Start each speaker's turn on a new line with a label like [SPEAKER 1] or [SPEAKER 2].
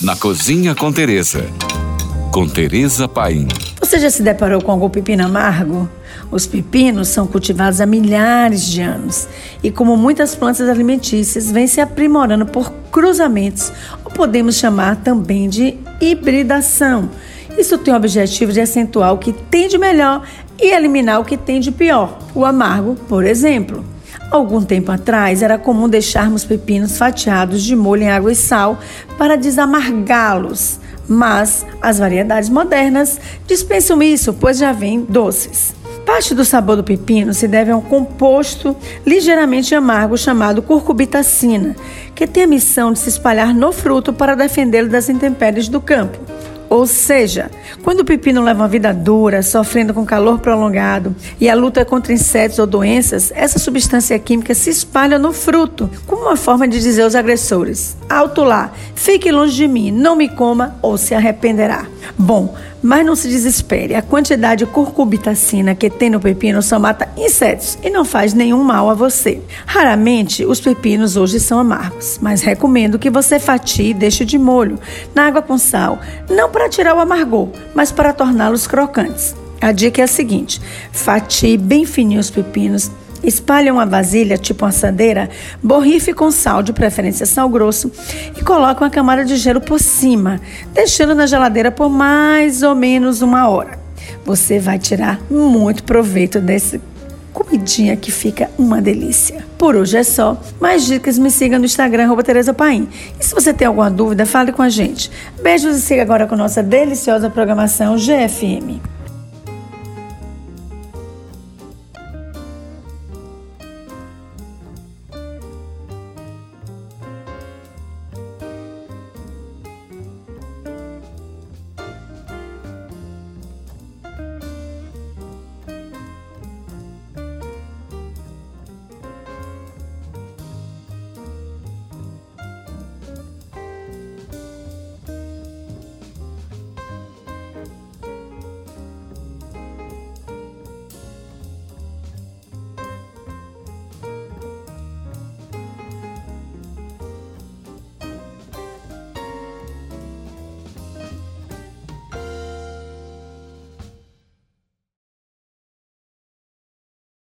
[SPEAKER 1] na Cozinha com Teresa. Com Teresa Paim.
[SPEAKER 2] Você já se deparou com algum pepino amargo? Os pepinos são cultivados há milhares de anos e, como muitas plantas alimentícias, vêm se aprimorando por cruzamentos, ou podemos chamar também de hibridação. Isso tem o objetivo de acentuar o que tem de melhor e eliminar o que tem de pior. O amargo, por exemplo. Algum tempo atrás era comum deixarmos pepinos fatiados de molho em água e sal para desamargá-los, mas as variedades modernas dispensam isso, pois já vêm doces. Parte do sabor do pepino se deve a um composto ligeiramente amargo chamado curcubitacina, que tem a missão de se espalhar no fruto para defendê-lo das intempéries do campo. Ou seja, quando o pepino leva uma vida dura, sofrendo com calor prolongado e a luta contra insetos ou doenças, essa substância química se espalha no fruto, como uma forma de dizer aos agressores: alto lá, fique longe de mim, não me coma ou se arrependerá. Bom, mas não se desespere, a quantidade de curcubitacina que tem no pepino só mata insetos e não faz nenhum mal a você. Raramente os pepinos hoje são amargos, mas recomendo que você fatie e deixe de molho na água com sal, não para tirar o amargor, mas para torná-los crocantes. A dica é a seguinte: fatie bem fininho os pepinos Espalhe uma vasilha, tipo uma assadeira, borrife com sal, de preferência sal grosso, e coloque uma camada de gelo por cima, deixando na geladeira por mais ou menos uma hora. Você vai tirar muito proveito desse comidinha que fica uma delícia. Por hoje é só. Mais dicas me siga no Instagram, arroba Tereza. E se você tem alguma dúvida, fale com a gente. Beijos e siga agora com nossa deliciosa programação GFM.